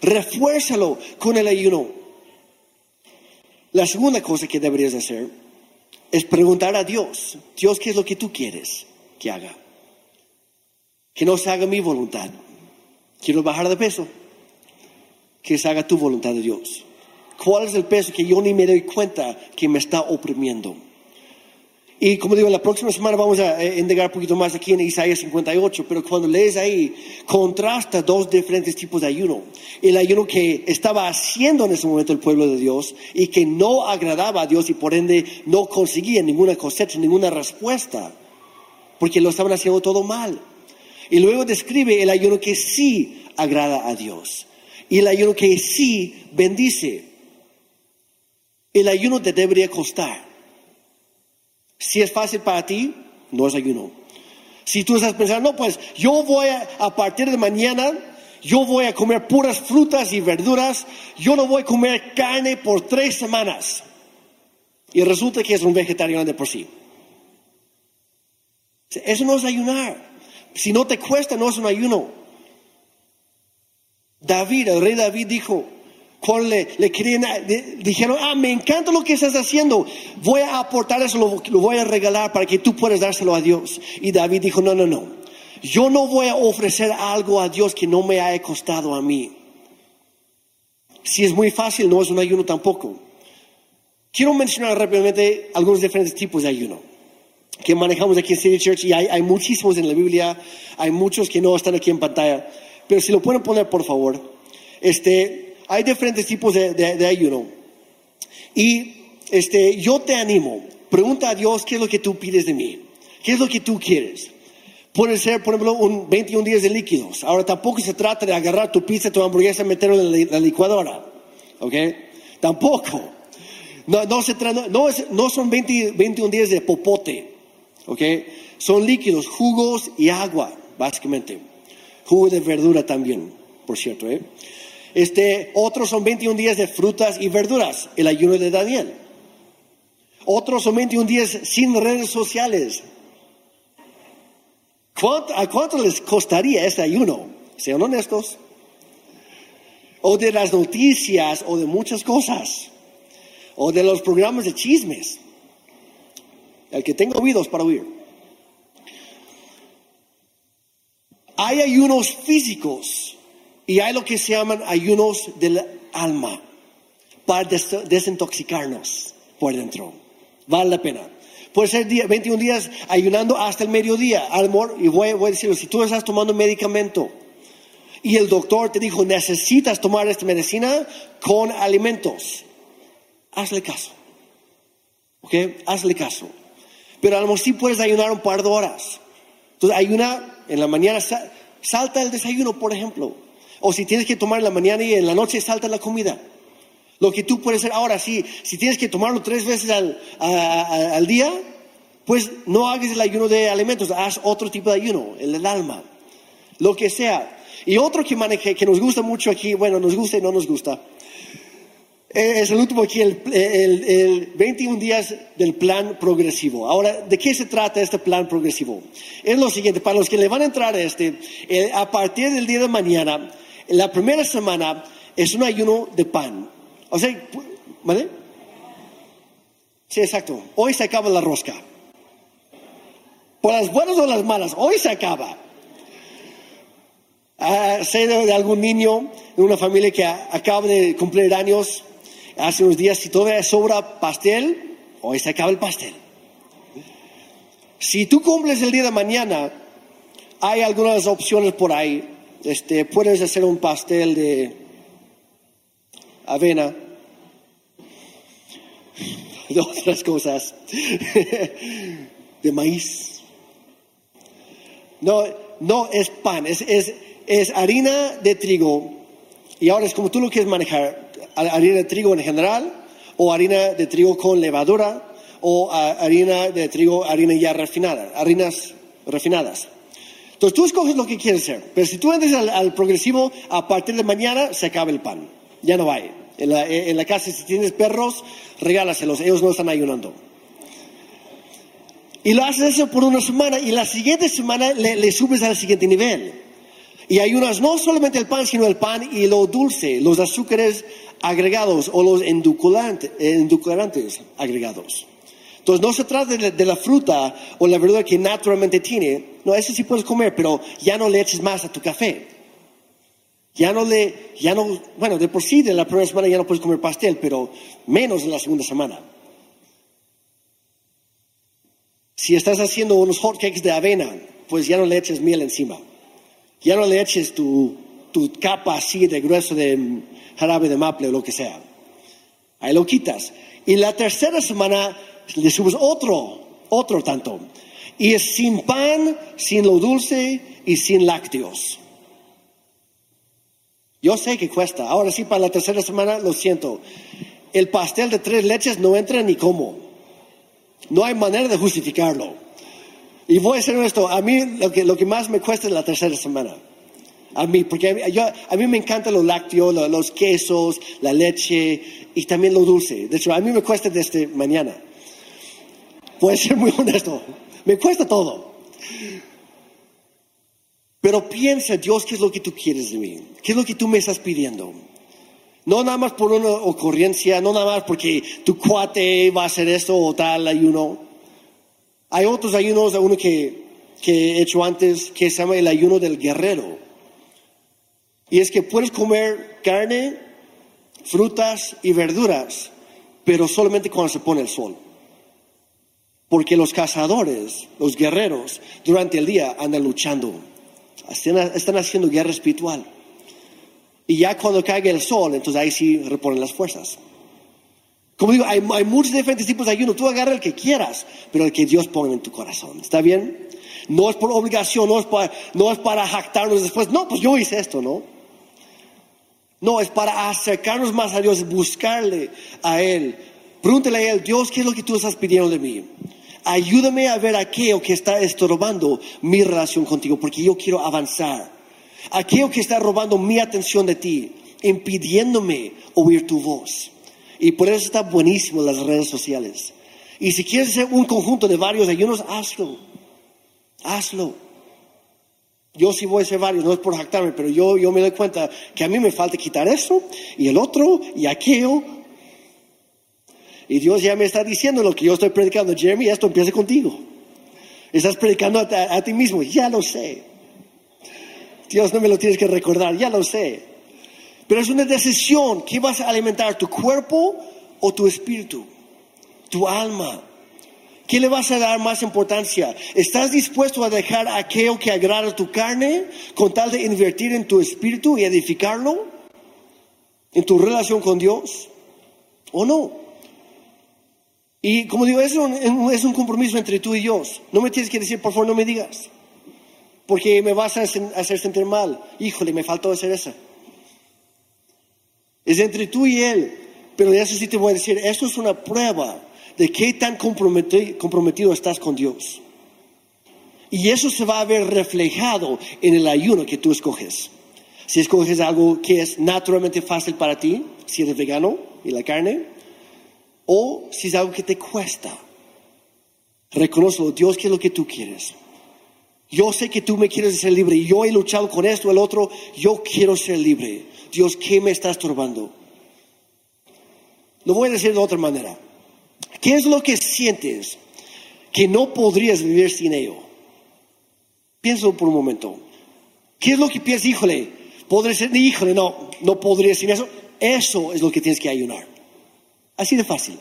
Speaker 2: Refuérzalo con el ayuno. La segunda cosa que deberías hacer es preguntar a Dios, Dios, ¿qué es lo que tú quieres que haga? Que no se haga mi voluntad. Quiero bajar de peso. Que se haga tu voluntad de Dios. ¿Cuál es el peso que yo ni me doy cuenta que me está oprimiendo? Y como digo, la próxima semana vamos a eh, indagar un poquito más aquí en Isaías 58, pero cuando lees ahí, contrasta dos diferentes tipos de ayuno. El ayuno que estaba haciendo en ese momento el pueblo de Dios y que no agradaba a Dios y por ende no conseguía ninguna cosecha, ninguna respuesta, porque lo estaban haciendo todo mal. Y luego describe el ayuno que sí agrada a Dios y el ayuno que sí bendice. El ayuno te debería costar. Si es fácil para ti, no es ayuno. Si tú estás pensando, no, pues yo voy a, partir de mañana, yo voy a comer puras frutas y verduras, yo no voy a comer carne por tres semanas. Y resulta que es un vegetariano de por sí. Eso no es ayunar. Si no te cuesta, no es un ayuno. David, el rey David dijo, cuando le, querían, dijeron, ah, me encanta lo que estás haciendo, voy a aportar eso, lo, lo voy a regalar para que tú puedas dárselo a Dios. Y David dijo, no, no, no, yo no voy a ofrecer algo a Dios que no me haya costado a mí. Si es muy fácil, no es un ayuno tampoco. Quiero mencionar rápidamente algunos diferentes tipos de ayuno que manejamos aquí en City Church y hay, hay muchísimos en la Biblia, hay muchos que no están aquí en pantalla, pero si lo pueden poner por favor. Este, hay diferentes tipos de, ayuno. Y este, yo te animo, pregunta a Dios qué es lo que tú pides de mí, qué es lo que tú quieres. Puede ser, por ejemplo, un 21 días de líquidos. Ahora tampoco se trata de agarrar tu pizza, tu hamburguesa, meterlo en la, licuadora. ¿Ok? Tampoco. No, no, se tra- no, es- no son 20 21 días de popote. ¿Ok? Son líquidos, jugos y agua, básicamente. Jugo de verdura también, por cierto. ¿eh? Este, otros son 21 días de frutas y verduras, el ayuno de Daniel. Otros son 21 días sin redes sociales. ¿Cuánto- ¿A cuánto les costaría este ayuno? Sean honestos. O de las noticias, o de muchas cosas. O de los programas de chismes. El que tenga oídos para oír. Hay ayunos físicos y hay lo que se llaman ayunos del alma para des- desintoxicarnos por dentro. Vale la pena. Puede ser día- 21 días ayunando hasta el mediodía. Amor, y voy, a decirlo, si tú estás tomando medicamento y el doctor te dijo necesitas tomar esta medicina con alimentos, hazle caso. ¿Ok? Hazle caso. Pero a lo mejor sí puedes ayunar un par de horas. Entonces ayuna en la mañana, sa- salta el desayuno, por ejemplo. O si tienes que tomar en la mañana y en la noche salta la comida. Lo que tú puedes hacer ahora, sí, si tienes que tomarlo tres veces al, al día, pues no hagas el ayuno de alimentos, haz otro tipo de ayuno, el del alma, lo que sea. Y otro que maneje, que nos gusta mucho aquí, bueno, nos gusta y no nos gusta, eh, es el último aquí, el, el- el 21 días del plan progresivo. Ahora, ¿de qué se trata este plan progresivo? Es lo siguiente, para los que le van a entrar a este, eh, a partir del día de mañana, la primera semana es un ayuno de pan. O sea, ¿vale? Sí, exacto. Hoy se acaba la rosca. Por las buenas o las malas, hoy se acaba. Ah, sé de, algún niño de una familia que acaba de cumplir años hace unos días, si todavía sobra pastel, hoy se acaba el pastel. Si tú cumples el día de mañana, hay algunas opciones por ahí. Este, puedes hacer un pastel de avena, de otras cosas, de maíz. No, no es pan, es, es, es harina de trigo. Y ahora es como tú lo quieres manejar, ha- harina de trigo en general, o harina de trigo con levadura, o ah, harina de trigo, harina ya refinada, harinas refinadas. Entonces tú escoges lo que quieres hacer, pero si tú entras al, progresivo, a partir de mañana se acaba el pan, ya no hay. En la, casa, si tienes perros, regálaselos, ellos no están ayunando. Y lo haces eso por una semana y la siguiente semana le, subes al siguiente nivel. Y ayunas no solamente el pan, sino el pan y lo dulce, los azúcares agregados o los endulcorantes agregados. Entonces no se trata de, la fruta o la verdura que naturalmente tiene. No, eso sí puedes comer, pero ya no le eches más a tu café. Ya no le, ya no, bueno, de por sí de la primera semana ya no puedes comer pastel, pero menos en la segunda semana. Si estás haciendo unos hotcakes de avena, pues ya no le eches miel encima. Ya no le eches tu, tu capa así de grueso de mm, jarabe de maple o lo que sea. Ahí lo quitas. Y la tercera semana le subes otro, otro tanto. Y es sin pan, sin lo dulce y sin lácteos. Yo sé que cuesta. Ahora sí, para la tercera semana, lo siento. El pastel de tres leches no entra ni como. No hay manera de justificarlo. Y voy a ser honesto, a mí lo que, lo que más me cuesta es la tercera semana. A mí, porque a mí, yo- a mí me encantan los lácteos, lo- los quesos, la leche y también lo dulce. De hecho, a mí me cuesta desde mañana. Voy a ser muy honesto. Me cuesta todo. Pero piensa, Dios, ¿qué es lo que tú quieres de mí? ¿Qué es lo que tú me estás pidiendo? No nada más por una ocurrencia, no nada más porque tu cuate va a hacer esto o tal ayuno. Hay otros ayunos, uno que, que he hecho antes, que se llama el ayuno del guerrero. Y es que puedes comer carne, frutas y verduras, pero solamente cuando se pone el sol. Porque los cazadores, los guerreros, durante el día andan luchando. Están, haciendo guerra espiritual. Y ya cuando caiga el sol, entonces ahí sí reponen las fuerzas. Como digo, hay, hay muchos diferentes tipos de ayuno. Tú agarra el que quieras, pero el que Dios pone en tu corazón. ¿Está bien? No es por obligación, no es para, no es para jactarnos después. No, pues yo hice esto, ¿no? No, es para acercarnos más a Dios, buscarle a Él. Pregúntale a Él, Dios, ¿qué es lo que tú estás pidiendo de mí? Ayúdame a ver aquello que está estorbando mi relación contigo, porque yo quiero avanzar. Aquello que está robando mi atención de ti, impidiéndome oír tu voz. Y por eso está buenísimo las redes sociales. Y si quieres hacer un conjunto de varios ayunos, hazlo. Hazlo. Yo sí voy a hacer varios, no es por jactarme, pero yo, yo me doy cuenta que a mí me falta quitar eso y el otro y aquello. Y Dios ya me está diciendo lo que yo estoy predicando. Jeremy, esto empieza contigo. Estás predicando a, ti mismo, ya lo sé. Dios no me lo tienes que recordar, ya lo sé. Pero es una decisión. ¿Qué vas a alimentar? ¿Tu cuerpo o tu espíritu? ¿Tu alma? ¿Qué le vas a dar más importancia? ¿Estás dispuesto a dejar aquello que agrada tu carne con tal de invertir en tu espíritu y edificarlo? ¿En tu relación con Dios? ¿O no? Y como digo, es un, es un compromiso entre tú y Dios. No me tienes que decir, por favor, no me digas. Porque me vas a hacer sentir mal. Híjole, me faltó hacer eso. Es entre tú y Él. Pero eso sí te voy a decir, esto es una prueba de qué tan comprometido, estás con Dios. Y eso se va a ver reflejado en el ayuno que tú escoges. Si escoges algo que es naturalmente fácil para ti, si eres vegano y la carne, o si es algo que te cuesta. Reconozco, Dios, ¿qué es lo que tú quieres? Yo sé que tú me quieres ser libre yo he luchado con esto el otro, yo quiero ser libre. Dios, ¿qué me está estorbando? Lo voy a decir de otra manera. ¿Qué es lo que sientes que no podrías vivir sin ello? Piénsalo por un momento. ¿Qué es lo que piensas, híjole, podría ser, híjole, no, no podría sin eso? Eso es lo que tienes que ayunar. Así de fácil.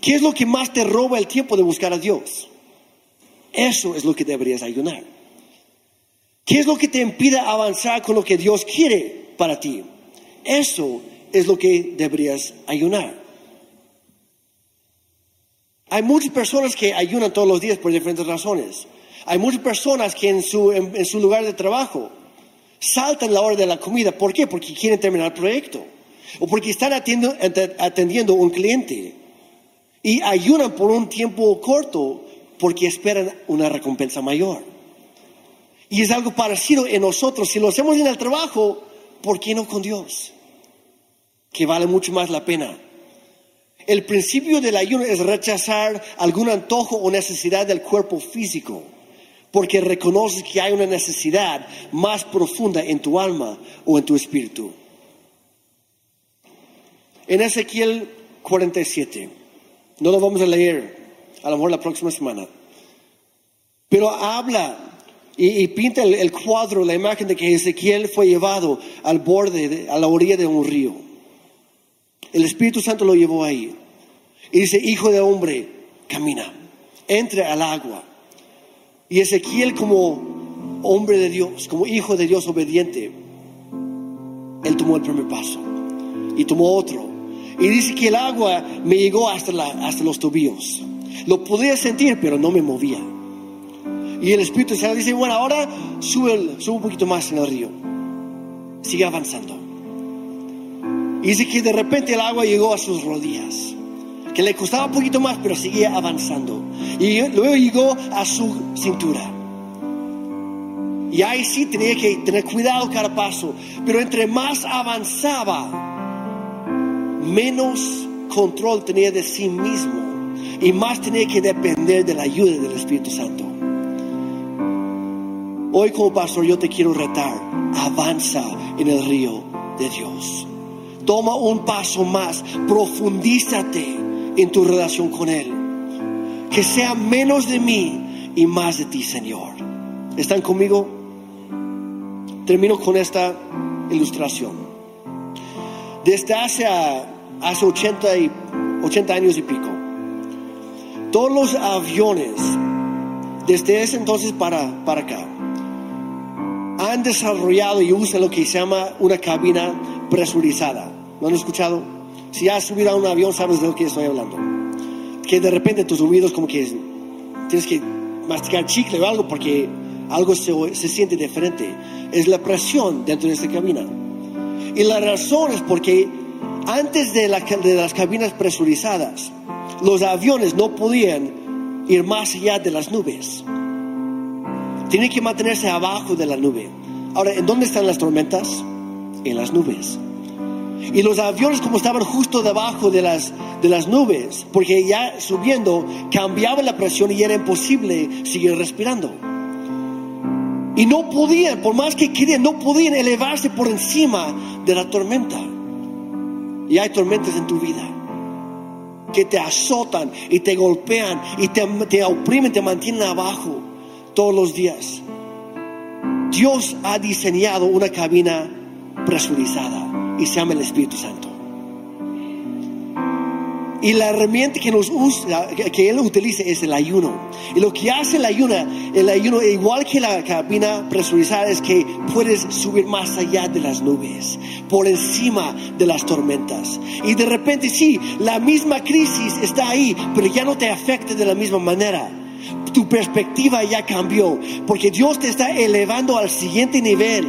Speaker 2: ¿Qué es lo que más te roba el tiempo de buscar a Dios? Eso es lo que deberías ayunar. ¿Qué es lo que te impide avanzar con lo que Dios quiere para ti? Eso es lo que deberías ayunar. Hay muchas personas que ayunan todos los días por diferentes razones. Hay muchas personas que en su, en, su lugar de trabajo saltan la hora de la comida. ¿Por qué? Porque quieren terminar el proyecto. O porque están atendiendo, atendiendo un cliente. Y ayunan por un tiempo corto porque esperan una recompensa mayor. Y es algo parecido en nosotros. Si lo hacemos en el trabajo, ¿por qué no con Dios? Que vale mucho más la pena. El principio del ayuno es rechazar algún antojo o necesidad del cuerpo físico, porque reconoces que hay una necesidad más profunda en tu alma o en tu espíritu. En Ezequiel 47, no lo vamos a leer, a lo mejor la próxima semana, pero habla y, pinta el, cuadro, la imagen de que Ezequiel fue llevado al borde, a la orilla de un río. El Espíritu Santo lo llevó ahí. Y dice, hijo de hombre, camina, entre al agua. Y Ezequiel como hombre de Dios, como hijo de Dios obediente, él tomó el primer paso y tomó otro. Y dice que el agua me llegó hasta, hasta los tobillos. Lo podía sentir, pero no me movía. Y el Espíritu Santo dice, bueno, ahora sube, sube un poquito más en el río. Sigue avanzando. Y dice que de repente el agua llegó a sus rodillas que le costaba un poquito más, pero seguía avanzando. Y luego llegó a su cintura. Y ahí sí tenía que tener cuidado cada paso. Pero entre más avanzaba, menos control tenía de sí mismo. Y más tenía que depender de la ayuda del Espíritu Santo. Hoy como pastor yo te quiero retar. Avanza en el río de Dios. Toma un paso más. Profundízate en tu relación con Él. Que sea menos de mí y más de ti, Señor. ¿Están conmigo? Termino con esta ilustración. Desde hace, hace 80, y, 80 años y pico, todos los aviones, desde ese entonces para, para acá, han desarrollado y usan lo que se llama una cabina presurizada. ¿Lo han escuchado? Si has subido a un avión, sabes de lo que estoy hablando. Que de repente tus oídos como que tienes que masticar chicle o algo porque algo se, se siente diferente. Es la presión dentro de esta cabina. Y la razón es porque antes de, la- de las cabinas presurizadas, los aviones no podían ir más allá de las nubes. Tienen que mantenerse abajo de la nube. Ahora, ¿en dónde están las tormentas? En las nubes. Y los aviones como estaban justo debajo de las, de las nubes, porque ya subiendo cambiaba la presión y era imposible seguir respirando. Y no podían, por más que querían, no podían elevarse por encima de la tormenta. Y hay tormentas en tu vida que te azotan y te golpean y te, te oprimen, te mantienen abajo todos los días. Dios ha diseñado una cabina presurizada y se llama el Espíritu Santo. Y la herramienta que nos usa, que- él utiliza es el ayuno. Y lo que hace el ayuno, el ayuno igual que la cabina presurizada es que puedes subir más allá de las nubes, por encima de las tormentas. Y de repente sí, la misma crisis está ahí, pero ya no te afecta de la misma manera. Tu perspectiva ya cambió, porque Dios te está elevando al siguiente nivel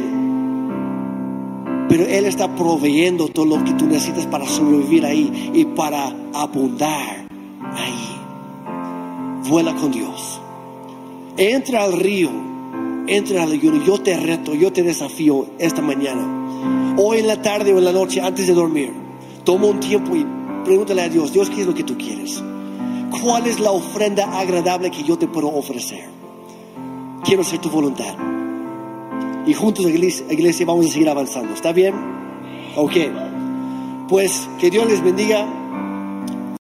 Speaker 2: pero Él está proveyendo todo lo que tú necesitas para sobrevivir ahí y para abundar ahí. Vuela con Dios. Entra al río, entra al ayuno. Yo te reto, yo te desafío esta mañana. Hoy en la tarde o en la noche, antes de dormir, toma un tiempo y pregúntale a Dios, Dios, ¿qué es lo que tú quieres? ¿Cuál es la ofrenda agradable que yo te puedo ofrecer? Quiero hacer tu voluntad. Y juntos, iglesia, iglesia, vamos a seguir avanzando. ¿Está bien? Ok. Pues que Dios les bendiga.